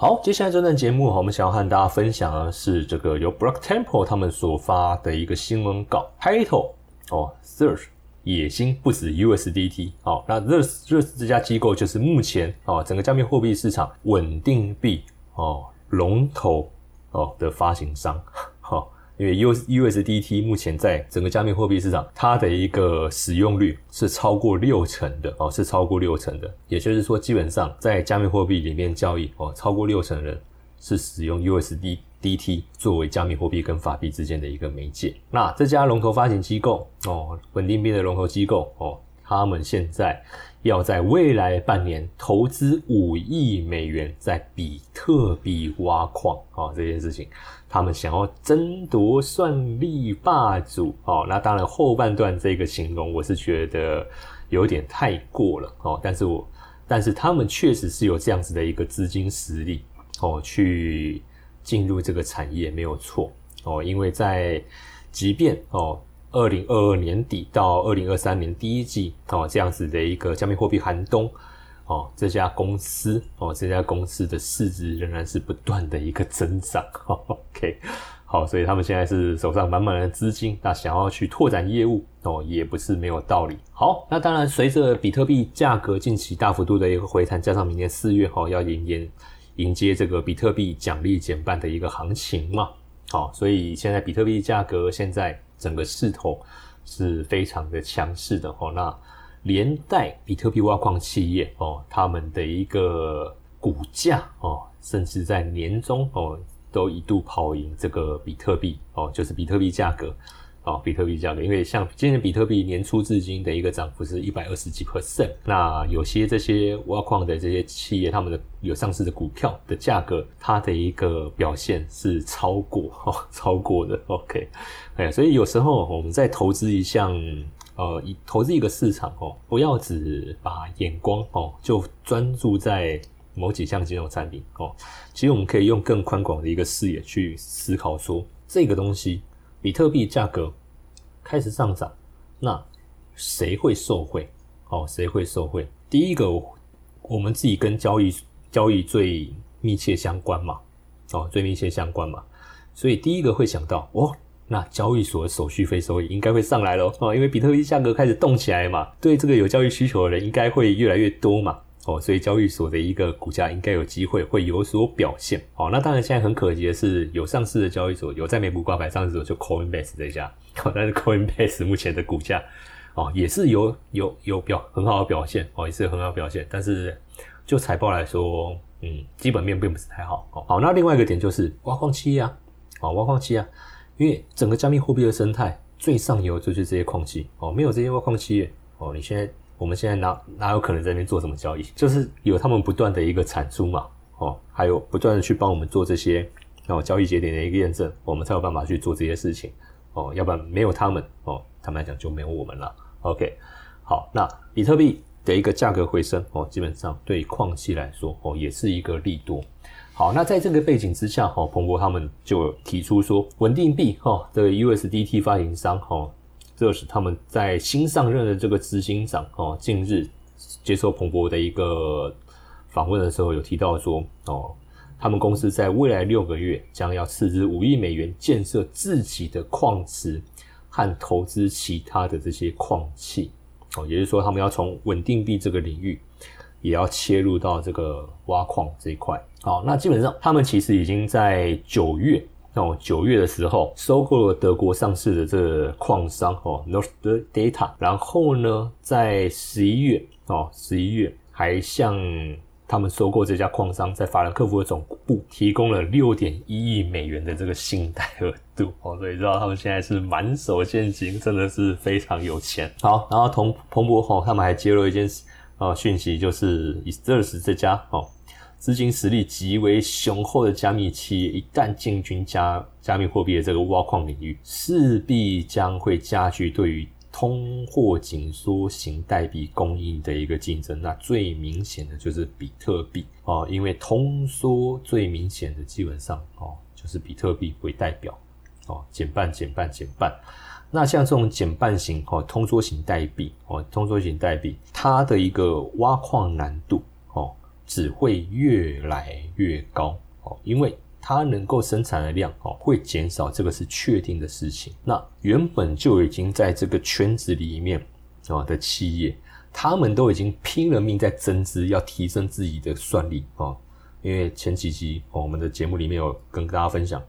好，接下来这段节目我们想要和大家分享的是这个由 Block Temple 他们所发的一个新闻稿，Title 哦，Search 野心不止 USDT 哦，那 This This 这家机构就是目前哦整个加密货币市场稳定币哦龙头哦的发行商，好。因为 U USDT 目前在整个加密货币市场，它的一个使用率是超过六成的哦，是超过六成的。也就是说，基本上在加密货币里面交易哦，超过六成人是使用 USDT 作为加密货币跟法币之间的一个媒介。那这家龙头发行机构哦，稳定币的龙头机构哦，他们现在要在未来半年投资五亿美元在比特币挖矿啊，这件事情。他们想要争夺算力霸主哦，那当然后半段这个形容我是觉得有点太过了哦，但是我但是他们确实是有这样子的一个资金实力哦，去进入这个产业没有错哦，因为在即便哦二零二二年底到二零二三年第一季哦这样子的一个加密货币寒冬。哦，这家公司哦，这家公司的市值仍然是不断的一个增长。OK，好，所以他们现在是手上满满的资金，那想要去拓展业务哦，也不是没有道理。好，那当然随着比特币价格近期大幅度的一个回弹，加上明年四月哈要迎迎迎接这个比特币奖励减半的一个行情嘛，好，所以现在比特币价格现在整个势头是非常的强势的哦，那。连带比特币挖矿企业哦，他们的一个股价哦，甚至在年终哦，都一度跑赢这个比特币哦，就是比特币价格哦，比特币价格，因为像今年比特币年初至今的一个涨幅是一百二十几 percent，那有些这些挖矿的这些企业，他们的有上市的股票的价格，它的一个表现是超过哦，超过的，OK，哎，所以有时候我们在投资一项。呃，投资一个市场哦，不要只把眼光哦就专注在某几项金融产品哦。其实我们可以用更宽广的一个视野去思考，说这个东西，比特币价格开始上涨，那谁会受惠？哦，谁会受惠？第一个，我们自己跟交易交易最密切相关嘛，哦，最密切相关嘛，所以第一个会想到哦。那交易所的手续费收益应该会上来喽哦，因为比特币价格开始动起来嘛，对这个有交易需求的人应该会越来越多嘛哦，所以交易所的一个股价应该有机会会有所表现哦。那当然现在很可惜的是，有上市的交易所有在美股挂牌上市的就 Coinbase 这家，哦但是 Coinbase 目前的股价哦也是有有有表很好的表现哦，也是很好表现，但是就财报来说，嗯，基本面并不是太好哦。好，那另外一个点就是挖矿期啊，哦，挖矿期啊。因为整个加密货币的生态最上游就是这些矿机哦，没有这些挖矿企业哦，你现在我们现在哪哪有可能在那边做什么交易？就是有他们不断的一个产出嘛哦，还有不断的去帮我们做这些哦交易节点的一个验证，我们才有办法去做这些事情哦，要不然没有他们哦，坦白讲就没有我们了。OK，好，那比特币的一个价格回升哦，基本上对矿机来说哦，也是一个利多。好，那在这个背景之下，哈，彭博他们就提出说，稳定币，哈，这个 USDT 发行商，哈，这是他们在新上任的这个执行长，哦，近日接受彭博的一个访问的时候，有提到说，哦，他们公司在未来六个月将要斥资五亿美元建设自己的矿池和投资其他的这些矿器，哦，也就是说，他们要从稳定币这个领域。也要切入到这个挖矿这一块，好，那基本上他们其实已经在九月哦，九月的时候收购了德国上市的这个矿商哦，North Data，然后呢，在十一月哦，十一月还向他们收购这家矿商在法兰克福的总部提供了六点一亿美元的这个信贷额度哦，所以知道他们现在是满手现金，真的是非常有钱。好，然后同彭博哦，他们还揭露一件事。哦，讯息就是 e s t e r s 这家哦，资金实力极为雄厚的加密企业，一旦进军加加密货币的这个挖矿领域，势必将会加剧对于通货紧缩型代币供应的一个竞争。那最明显的就是比特币哦，因为通缩最明显的基本上哦，就是比特币为代表哦，减半减半减半。那像这种减半型哦，通缩型代币哦，通缩型代币，它的一个挖矿难度，只会越来越高哦，因为它能够生产的量哦会减少，这个是确定的事情。那原本就已经在这个圈子里面啊的企业，他们都已经拼了命在增资，要提升自己的算力啊。因为前几集，我们的节目里面有跟大家分享，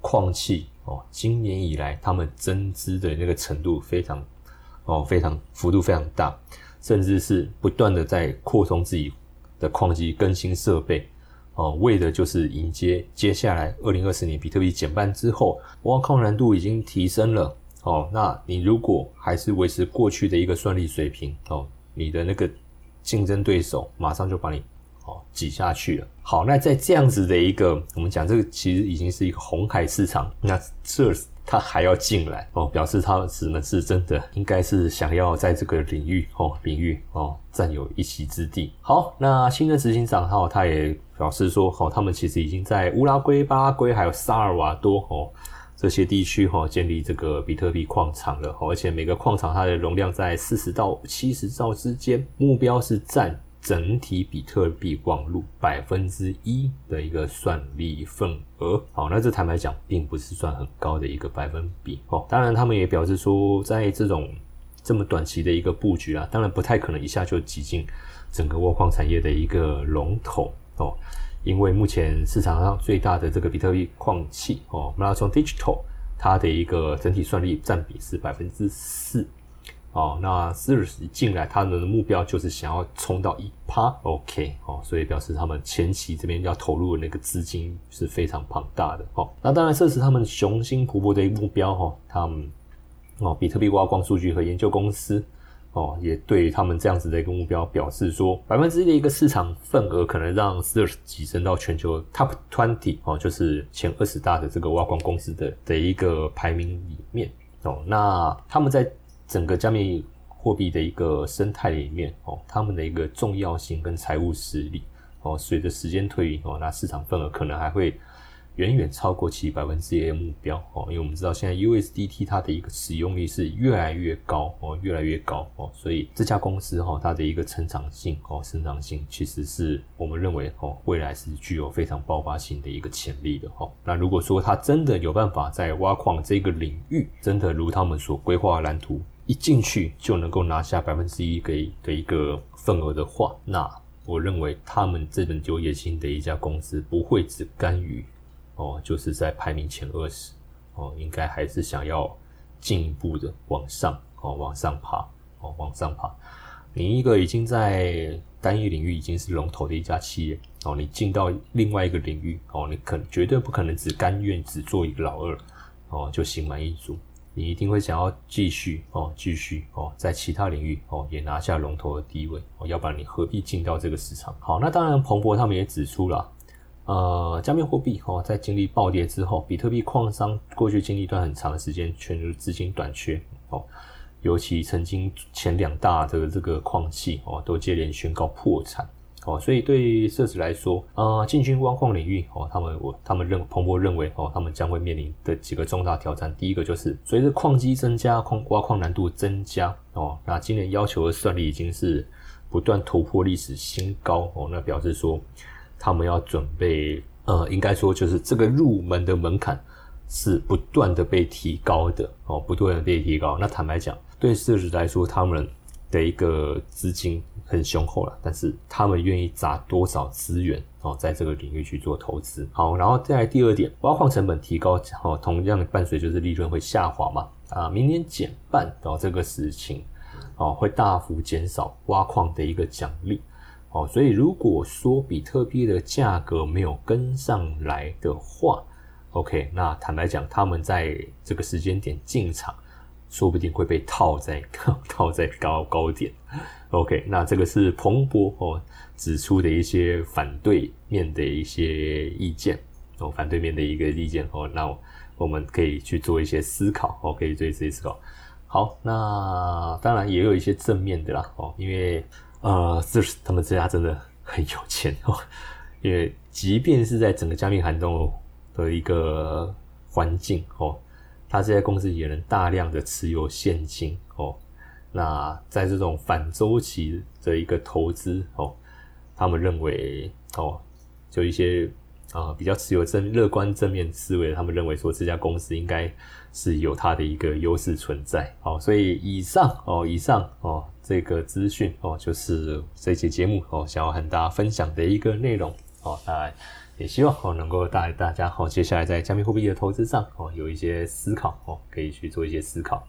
矿气哦，今年以来他们增资的那个程度非常哦，非常幅度非常大，甚至是不断的在扩充自己的矿机，更新设备哦，为的就是迎接接下来二零二四年比特币减半之后，挖矿难度已经提升了哦。那你如果还是维持过去的一个算力水平哦，你的那个竞争对手马上就把你。哦，挤下去了。好，那在这样子的一个，我们讲这个其实已经是一个红海市场，那这他还要进来哦，表示他只能是真的应该是想要在这个领域哦领域哦占有一席之地。好，那新的执行长哈，他也表示说，哦，他们其实已经在乌拉圭、巴拉圭还有萨尔瓦多哦这些地区哈建立这个比特币矿场了，而且每个矿场它的容量在四十到七十兆之间，目标是占。整体比特币网络百分之一的一个算力份额，好，那这坦白讲，并不是算很高的一个百分比哦。当然，他们也表示说，在这种这么短期的一个布局啊，当然不太可能一下就挤进整个挖矿产业的一个龙头哦，因为目前市场上最大的这个比特币矿器哦，Marathon Digital，它的一个整体算力占比是百分之四。哦，那 s i r s 进来，他们的目标就是想要冲到一趴，OK，哦，所以表示他们前期这边要投入的那个资金是非常庞大的，哦，那当然这是他们雄心勃勃的一个目标，哈，他们哦，比特币挖矿数据和研究公司，哦，也对他们这样子的一个目标表示说，百分之一的一个市场份额可能让 s i r s 跻身到全球 Top Twenty，哦，就是前二十大的这个挖矿公司的的一个排名里面，哦，那他们在整个加密货币的一个生态里面哦，他们的一个重要性跟财务实力哦，随着时间推移哦，那市场份额可能还会。远远超过其百分之一的目标哦，因为我们知道现在 USDT 它的一个使用率是越来越高哦，越来越高哦，所以这家公司哈它的一个成长性哦，成长性其实是我们认为哦，未来是具有非常爆发性的一个潜力的哈。那如果说它真的有办法在挖矿这个领域，真的如他们所规划蓝图，一进去就能够拿下百分之一给的一个份额的话，那我认为他们这本就业新的一家公司不会只甘于。哦，就是在排名前二十，哦，应该还是想要进一步的往上，哦，往上爬，哦，往上爬。你一个已经在单一领域已经是龙头的一家企业，哦，你进到另外一个领域，哦，你可绝对不可能只甘愿只做一个老二，哦，就心满意足。你一定会想要继续，哦，继续，哦，在其他领域，哦，也拿下龙头的地位，哦，要不然你何必进到这个市场？好，那当然，彭博他们也指出了。呃，加密货币哦，在经历暴跌之后，比特币矿商过去经历一段很长的时间，全球资金短缺哦，尤其曾经前两大的这个矿器哦，都接连宣告破产哦，所以对设置来说，呃，进军挖矿领域哦，他们我他们认彭博认为哦，他们将会面临的几个重大挑战，第一个就是随着矿机增加，矿挖矿难度增加哦，那今年要求的算力已经是不断突破历史新高哦，那表示说。他们要准备，呃，应该说就是这个入门的门槛是不断的被提高的哦，不断的被提高。那坦白讲，对设置来说，他们的一个资金很雄厚了，但是他们愿意砸多少资源哦，在这个领域去做投资。好，然后再来第二点，挖矿成本提高哦，同样的伴随就是利润会下滑嘛啊，明年减半哦，这个事情哦，会大幅减少挖矿的一个奖励。哦，所以如果说比特币的价格没有跟上来的话，OK，那坦白讲，他们在这个时间点进场，说不定会被套在 套在高高点。OK，那这个是彭博哦指出的一些反对面的一些意见哦，反对面的一个意见哦，那我们可以去做一些思考哦，可以做一些思考。好，那当然也有一些正面的啦哦，因为。呃，这是他们这家真的很有钱哦，因为即便是在整个加密寒冬的一个环境哦，他这些公司也能大量的持有现金哦。那在这种反周期的一个投资哦，他们认为哦，就一些啊比较持有正乐观正面思维，他们认为说这家公司应该是有它的一个优势存在。哦，所以以上哦，以上哦这个资讯哦，就是这期节目哦想要和大家分享的一个内容哦，那也希望哦能够带大家哦接下来在加密货币的投资上哦有一些思考哦，可以去做一些思考。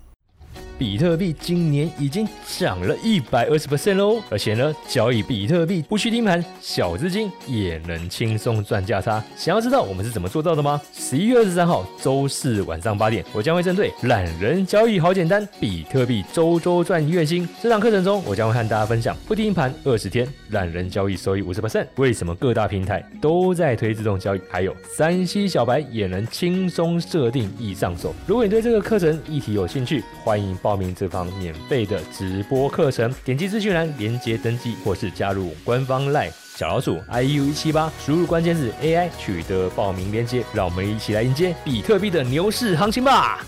比特币今年已经涨了一百二十 percent 喽，而且呢，交易比特币不需盯盘，小资金也能轻松赚价差。想要知道我们是怎么做到的吗？十一月二十三号周四晚上八点，我将会针对懒人交易好简单，比特币周周赚月薪这堂课程中，我将会和大家分享不盯盘二十天，懒人交易收益五十 percent。为什么各大平台都在推自动交易？还有三 C 小白也能轻松设定易上手。如果你对这个课程议题有兴趣，欢迎报。报名这方免费的直播课程，点击资讯栏连接登记，或是加入官方 LINE 小老鼠 iu 一七八，输入关键字 AI 取得报名链接，让我们一起来迎接比特币的牛市行情吧！